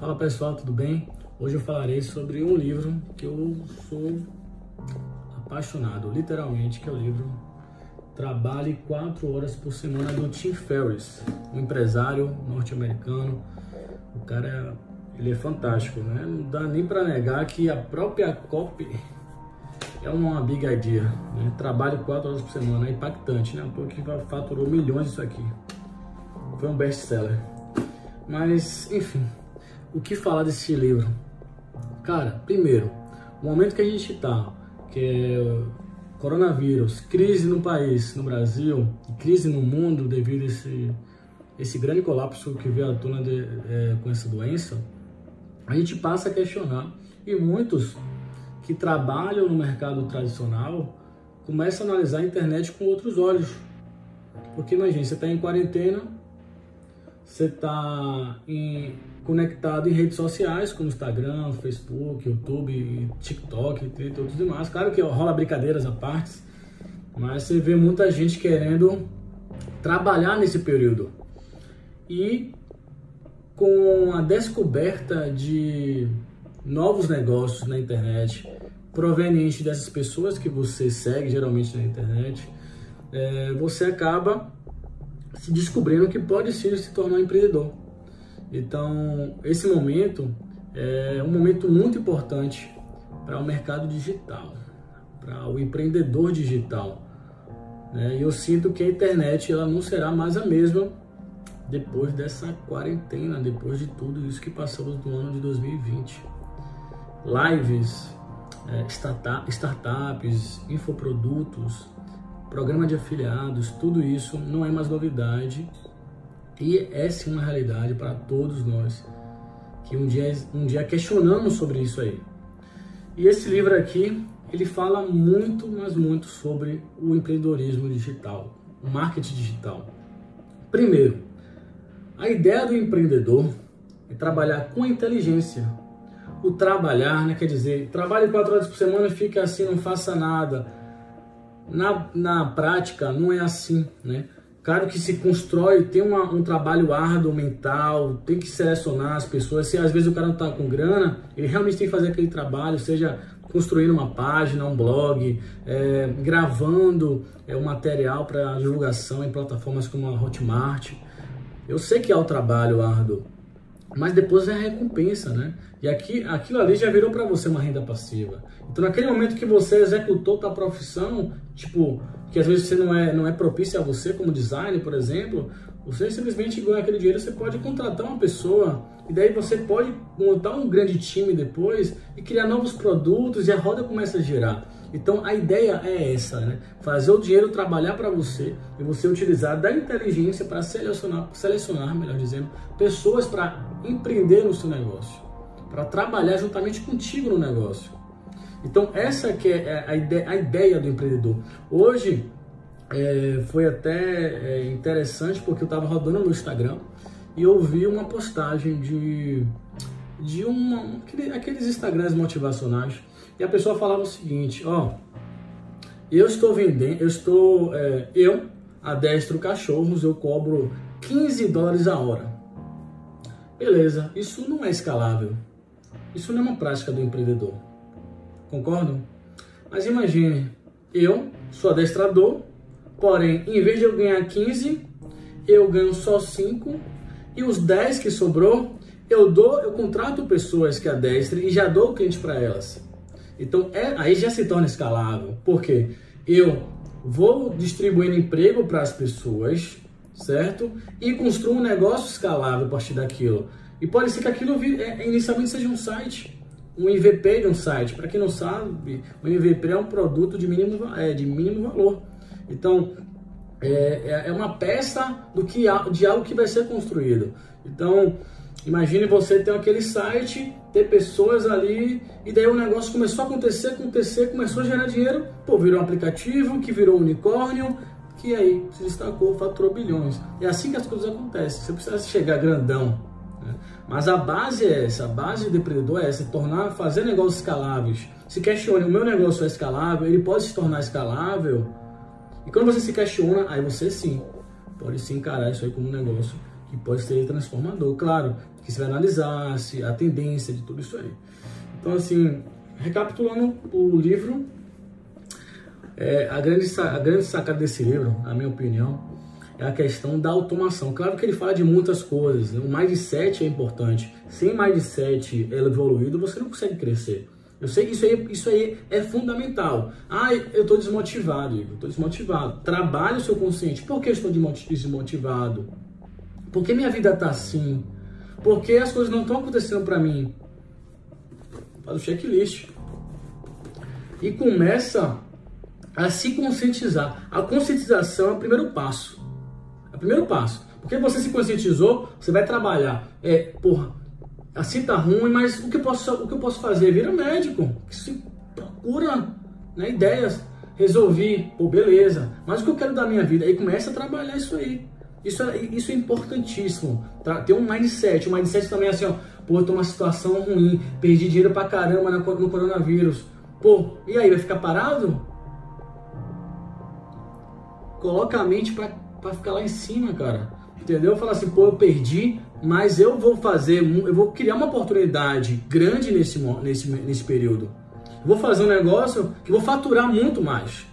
Fala pessoal, tudo bem? Hoje eu falarei sobre um livro que eu sou apaixonado, literalmente, que é o livro Trabalhe 4 Horas por Semana do Tim Ferriss, um empresário norte-americano. O cara, ele é fantástico, né? Não dá nem para negar que a própria copy é uma big idea, né? Trabalho 4 horas por semana, é impactante, né? Porque faturou milhões isso aqui. Foi um best-seller. Mas, enfim, o que falar desse livro? Cara, primeiro, o momento que a gente está, que é coronavírus, crise no país, no Brasil, crise no mundo devido a esse, esse grande colapso que veio à tona de, é, com essa doença, a gente passa a questionar. E muitos que trabalham no mercado tradicional começam a analisar a internet com outros olhos. Porque imagine, você está em quarentena, você está conectado em redes sociais como Instagram, Facebook, YouTube, TikTok, e todos os demais. Claro que rola brincadeiras à parte, mas você vê muita gente querendo trabalhar nesse período. E com a descoberta de novos negócios na internet, proveniente dessas pessoas que você segue geralmente na internet, é, você acaba se descobrindo que pode sim se tornar empreendedor. Então, esse momento é um momento muito importante para o mercado digital, para o empreendedor digital. Né? E eu sinto que a internet ela não será mais a mesma depois dessa quarentena, depois de tudo isso que passamos no ano de 2020. Lives, é, startups, infoprodutos, programa de afiliados, tudo isso não é mais novidade e é sim uma realidade para todos nós que um dia, um dia questionamos sobre isso aí. E esse livro aqui, ele fala muito, mas muito sobre o empreendedorismo digital, o marketing digital. Primeiro, a ideia do empreendedor é trabalhar com inteligência. O trabalhar, né, quer dizer, trabalhe quatro horas por semana e fique assim, não faça nada na, na prática, não é assim, né? Claro que se constrói, tem uma, um trabalho árduo mental, tem que selecionar as pessoas. Se às vezes o cara não está com grana, ele realmente tem que fazer aquele trabalho, seja construindo uma página, um blog, é, gravando é, um material para divulgação em plataformas como a Hotmart. Eu sei que há o trabalho árduo, mas depois é a recompensa, né? E aqui, aquilo ali já virou para você uma renda passiva. Então, naquele momento que você executou tua profissão, tipo, que às vezes você não é, não é propício a você como designer, por exemplo, você simplesmente ganha aquele dinheiro, você pode contratar uma pessoa e daí você pode montar um grande time depois e criar novos produtos e a roda começa a girar. Então a ideia é essa, né? Fazer o dinheiro trabalhar para você e você utilizar da inteligência para selecionar, selecionar, melhor dizendo, pessoas para empreender no seu negócio, para trabalhar juntamente contigo no negócio. Então essa que é a ideia, a ideia do empreendedor. Hoje é, foi até é, interessante porque eu estava rodando no Instagram e eu vi uma postagem de de uma, aqueles Instagrams motivacionais e a pessoa falava o seguinte, ó, eu estou vendendo, eu estou, é, eu adestro cachorros, eu cobro 15 dólares a hora. Beleza, isso não é escalável. Isso não é uma prática do empreendedor. Concordam? Mas imagine, eu sou adestrador, porém, em vez de eu ganhar 15, eu ganho só 5 e os 10 que sobrou, eu dou, eu contrato pessoas que adestrem e já dou o cliente para elas. Então, é, aí já se torna escalável. Porque eu vou distribuindo emprego para as pessoas, certo? E construo um negócio escalável a partir daquilo. E pode ser que aquilo é, inicialmente seja um site, um MVP de um site. Para quem não sabe, o MVP é um produto de mínimo, é, de mínimo valor. Então, é, é, é uma peça do que, de algo que vai ser construído. Então, Imagine você ter aquele site, ter pessoas ali, e daí o negócio começou a acontecer, acontecer, começou a gerar dinheiro, pô, virou um aplicativo, que virou um unicórnio, que aí se destacou, faturou bilhões. É assim que as coisas acontecem, você precisa chegar grandão. Né? Mas a base é essa, a base do empreendedor é essa, tornar, fazer negócios escaláveis. Se questione, o meu negócio é escalável, ele pode se tornar escalável, e quando você se questiona, aí você sim, pode se encarar isso aí como um negócio que pode ser transformador. Claro, que você vai analisar se a tendência de tudo isso aí. Então, assim, recapitulando o livro, é, a, grande, a grande sacada desse livro, na minha opinião, é a questão da automação. Claro que ele fala de muitas coisas, né? o mindset é importante. Sem mindset evoluído, você não consegue crescer. Eu sei que isso aí, isso aí é fundamental. Ah, eu estou desmotivado, Igor, estou desmotivado. Trabalhe o seu consciente. Por que eu estou desmotivado? Por que minha vida está assim? Por que as coisas não estão acontecendo para mim? Faz o checklist. E começa a se conscientizar. A conscientização é o primeiro passo. É o primeiro passo. Porque você se conscientizou, você vai trabalhar. É, porra, assim tá ruim, mas o que eu posso, o que eu posso fazer? Vira médico, se procura né, ideias, resolvi, pô, beleza, mas o que eu quero da minha vida? Aí começa a trabalhar isso aí. Isso é, isso é importantíssimo, tá? Ter um mindset, um mindset também assim, ó, pô, tô numa situação ruim, perdi dinheiro pra caramba no coronavírus. Pô, e aí, vai ficar parado? Coloca a mente pra, pra ficar lá em cima, cara. Entendeu? Falar assim, pô, eu perdi, mas eu vou fazer, eu vou criar uma oportunidade grande nesse, nesse, nesse período. Eu vou fazer um negócio que vou faturar muito mais.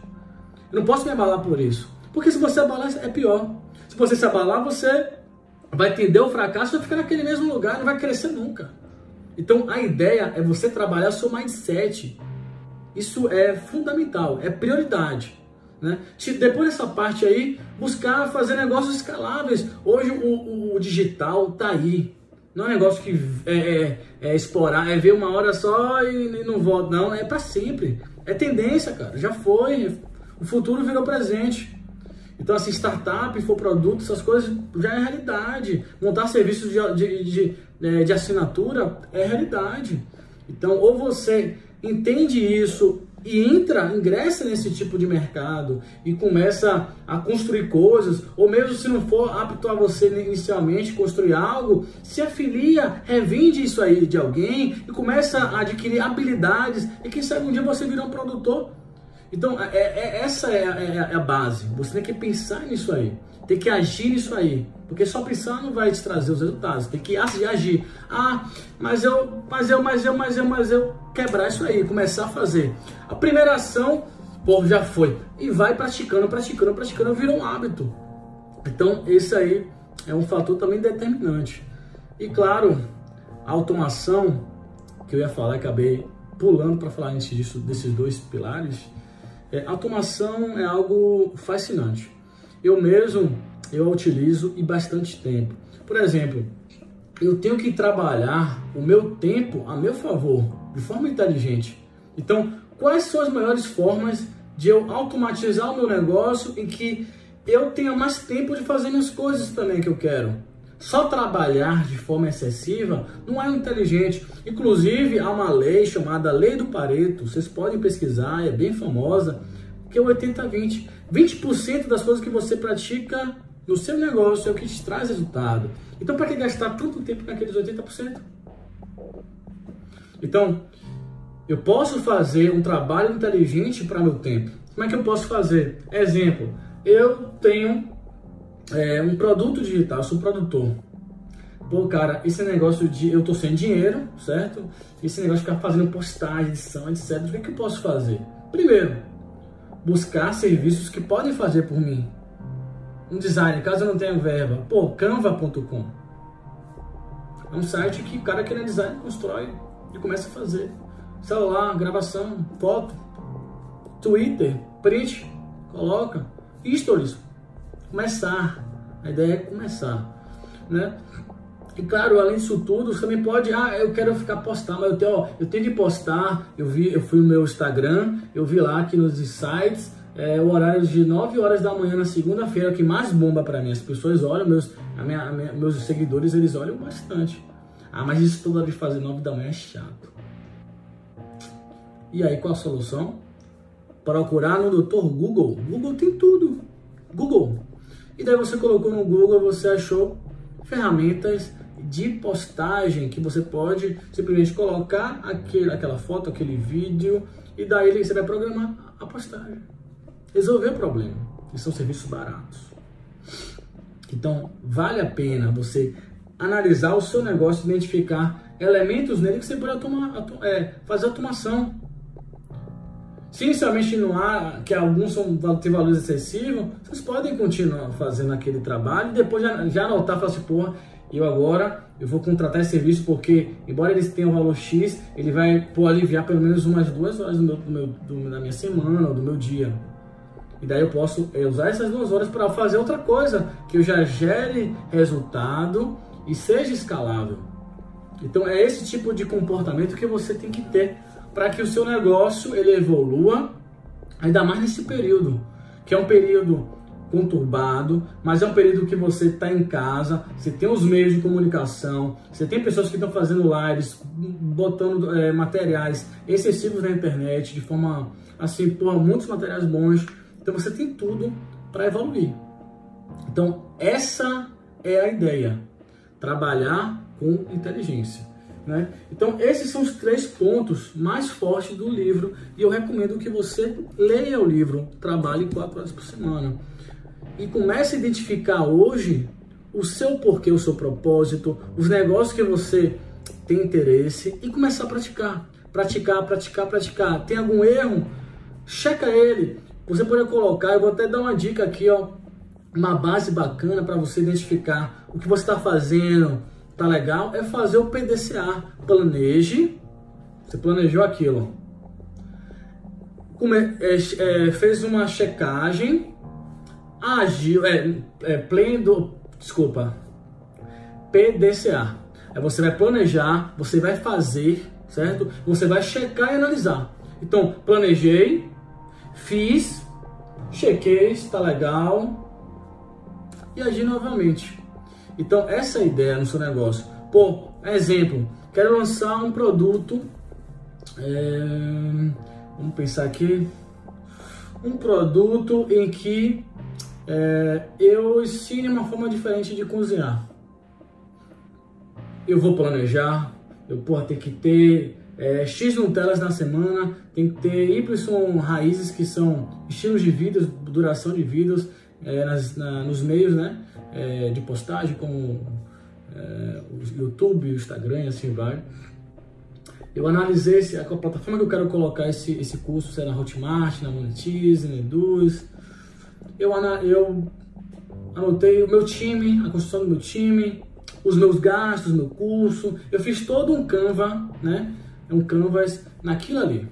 Eu não posso me abalar por isso. Porque se você abalar, é pior. Se você se abalar, você vai entender o fracasso e vai ficar naquele mesmo lugar, não vai crescer nunca. Então a ideia é você trabalhar seu mindset. Isso é fundamental, é prioridade. Né? Depois dessa parte aí, buscar fazer negócios escaláveis. Hoje o, o, o digital tá aí. Não é um negócio que é, é, é, explorar, é ver uma hora só e, e não volta. Não, é para sempre. É tendência, cara. Já foi. O futuro virou presente. Então, assim, startup, for produto, essas coisas já é realidade. Montar serviços de, de, de, é, de assinatura é realidade. Então, ou você entende isso e entra, ingressa nesse tipo de mercado e começa a construir coisas, ou mesmo se não for apto a você inicialmente construir algo, se afilia, revende isso aí de alguém e começa a adquirir habilidades e quem sabe um dia você virar um produtor. Então, é, é essa é a, é a base. Você tem que pensar nisso aí, tem que agir nisso aí. Porque só pensar não vai te trazer os resultados. Tem que agir. Ah, mas eu, mas eu, mas eu, mas eu, mas eu. Quebrar isso aí, começar a fazer. A primeira ação, pô, já foi. E vai praticando, praticando, praticando, vira um hábito. Então, esse aí é um fator também determinante. E claro, a automação, que eu ia falar, acabei pulando para falar antes disso, desses dois pilares. É, automação é algo fascinante. Eu mesmo eu utilizo e bastante tempo. Por exemplo, eu tenho que trabalhar o meu tempo a meu favor, de forma inteligente. Então, quais são as melhores formas de eu automatizar o meu negócio em que eu tenha mais tempo de fazer as coisas também que eu quero? Só trabalhar de forma excessiva não é inteligente. Inclusive, há uma lei chamada Lei do Pareto, vocês podem pesquisar, é bem famosa, que é o 80-20. 20% das coisas que você pratica no seu negócio é o que te traz resultado. Então, para que gastar tanto tempo naqueles 80%? Então, eu posso fazer um trabalho inteligente para meu tempo. Como é que eu posso fazer? Exemplo, eu tenho é, um produto digital, sou produtor. Pô, cara, esse negócio de eu tô sem dinheiro, certo? Esse negócio de ficar fazendo postagem, edição, etc. O que, é que eu posso fazer? Primeiro, buscar serviços que podem fazer por mim um design, caso eu não tenha verba, pô, canva.com. É um site que o cara que é design constrói e começa a fazer. Celular, gravação, foto, Twitter, print, coloca. Stories. Começar. A ideia é começar. Né? E claro, além disso tudo, você também pode, ah, eu quero ficar postar, mas eu tenho, ó, eu tenho que postar. Eu vi, eu fui no meu Instagram, eu vi lá aqui nos sites é, o horário de 9 horas da manhã na segunda-feira, que mais bomba para mim. As pessoas olham, meus, a minha, a minha, meus seguidores, eles olham bastante. Ah, mas isso toda de fazer 9 da manhã é chato. E aí, qual a solução? Procurar no doutor Google. Google tem tudo. Google. E daí você colocou no Google, você achou ferramentas de postagem que você pode simplesmente colocar aquele, aquela foto, aquele vídeo e daí você vai programar a postagem resolver o problema. E são serviços baratos. Então, vale a pena você analisar o seu negócio, identificar elementos nele que você pode é, fazer automação. Se inicialmente não há, que alguns são, têm valores excessivos, vocês podem continuar fazendo aquele trabalho e depois já, já anotar e falar assim, porra, eu agora eu vou contratar esse serviço porque, embora eles tenham valor X, ele vai pô, aliviar pelo menos umas duas horas do meu, do meu, do, da minha semana ou do meu dia. E daí eu posso é, usar essas duas horas para fazer outra coisa, que eu já gere resultado e seja escalável. Então é esse tipo de comportamento que você tem que ter para que o seu negócio ele evolua, ainda mais nesse período, que é um período conturbado, mas é um período que você está em casa, você tem os meios de comunicação, você tem pessoas que estão fazendo lives, botando é, materiais excessivos na internet, de forma assim, por muitos materiais bons. Então você tem tudo para evoluir. Então essa é a ideia, trabalhar com inteligência. Né? Então, esses são os três pontos mais fortes do livro e eu recomendo que você leia o livro, trabalhe quatro horas por semana e comece a identificar hoje o seu porquê, o seu propósito, os negócios que você tem interesse e começar a praticar. Praticar, praticar, praticar. Tem algum erro? Checa ele. Você pode colocar, eu vou até dar uma dica aqui, ó, uma base bacana para você identificar o que você está fazendo, tá legal? É fazer o PDCA. Planeje, você planejou aquilo. Come, é, é, fez uma checagem, agiu, é, é pleno, desculpa, PDCA. Aí você vai planejar, você vai fazer, certo? Você vai checar e analisar. Então, planejei, fiz, chequei, está legal e agi novamente. Então, essa ideia no seu negócio. Por exemplo, quero lançar um produto, é, vamos pensar aqui, um produto em que é, eu ensine uma forma diferente de cozinhar. Eu vou planejar, eu porra, tem que ter é, X Nutellas na semana, tem que ter Y raízes que são estilos de vídeos, duração de vídeos é, nas, na, nos meios né, é, de postagem, como é, o YouTube, o Instagram e assim vai. Eu analisei se a plataforma que eu quero colocar esse, esse curso, se é na Hotmart, na Monetize, na Eduz, eu, eu anotei o meu time, a construção do meu time, os meus gastos, meu curso. Eu fiz todo um Canva, né? Um Canvas naquilo ali.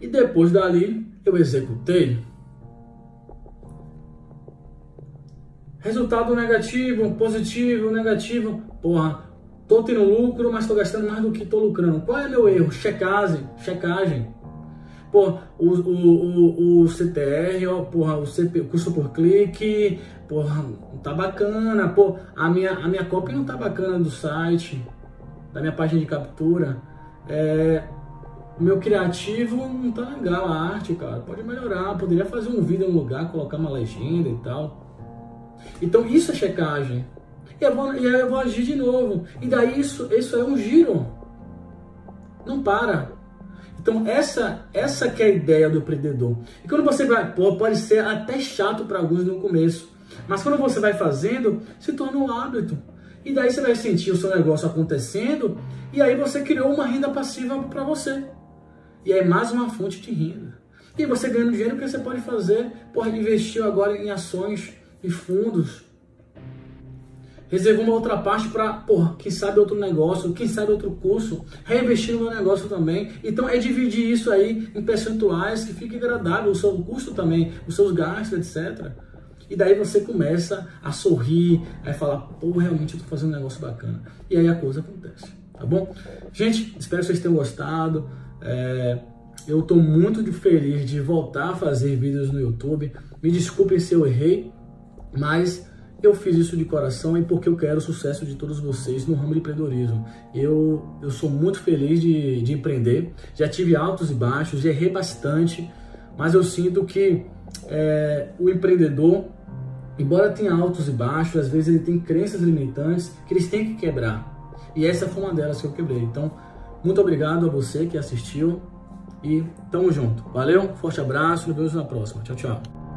E depois dali, eu executei. Resultado negativo, positivo, negativo. Porra, tô tendo lucro, mas tô gastando mais do que tô lucrando. Qual é meu erro? Checagem, checagem. Pô, o, o, o, o CTR, ó, porra, o, CP, custo por clique, porra, não tá bacana. Pô, a minha, a minha cópia não tá bacana do site, da minha página de captura. É, o meu criativo não tá legal a arte, cara. Pode melhorar. Poderia fazer um vídeo em um lugar, colocar uma legenda e tal. Então isso é checagem. E, eu vou, e eu vou agir de novo. E daí isso, isso é um giro. Não para. Então essa essa que é a ideia do empreendedor. E quando você vai, pode ser até chato para alguns no começo, mas quando você vai fazendo, se torna um hábito. E daí você vai sentir o seu negócio acontecendo e aí você criou uma renda passiva para você. E aí mais uma fonte de renda. E você ganhando dinheiro que você pode fazer, pode investir agora em ações e fundos reservou uma outra parte para, porra, quem sabe outro negócio, quem sabe outro curso, reinvestir no meu negócio também. Então é dividir isso aí em percentuais que fique agradável, o seu custo também, os seus gastos, etc. E daí você começa a sorrir, a falar, pô, realmente eu tô fazendo um negócio bacana. E aí a coisa acontece, tá bom? Gente, espero que vocês tenham gostado. É, eu estou muito feliz de voltar a fazer vídeos no YouTube. Me desculpem se eu errei, mas eu fiz isso de coração e porque eu quero o sucesso de todos vocês no ramo de empreendedorismo. Eu, eu sou muito feliz de, de empreender, já tive altos e baixos, errei bastante, mas eu sinto que é, o empreendedor, embora tenha altos e baixos, às vezes ele tem crenças limitantes que eles têm que quebrar. E essa foi uma delas que eu quebrei. Então, muito obrigado a você que assistiu e tamo junto. Valeu, forte abraço nos vemos na próxima. Tchau, tchau.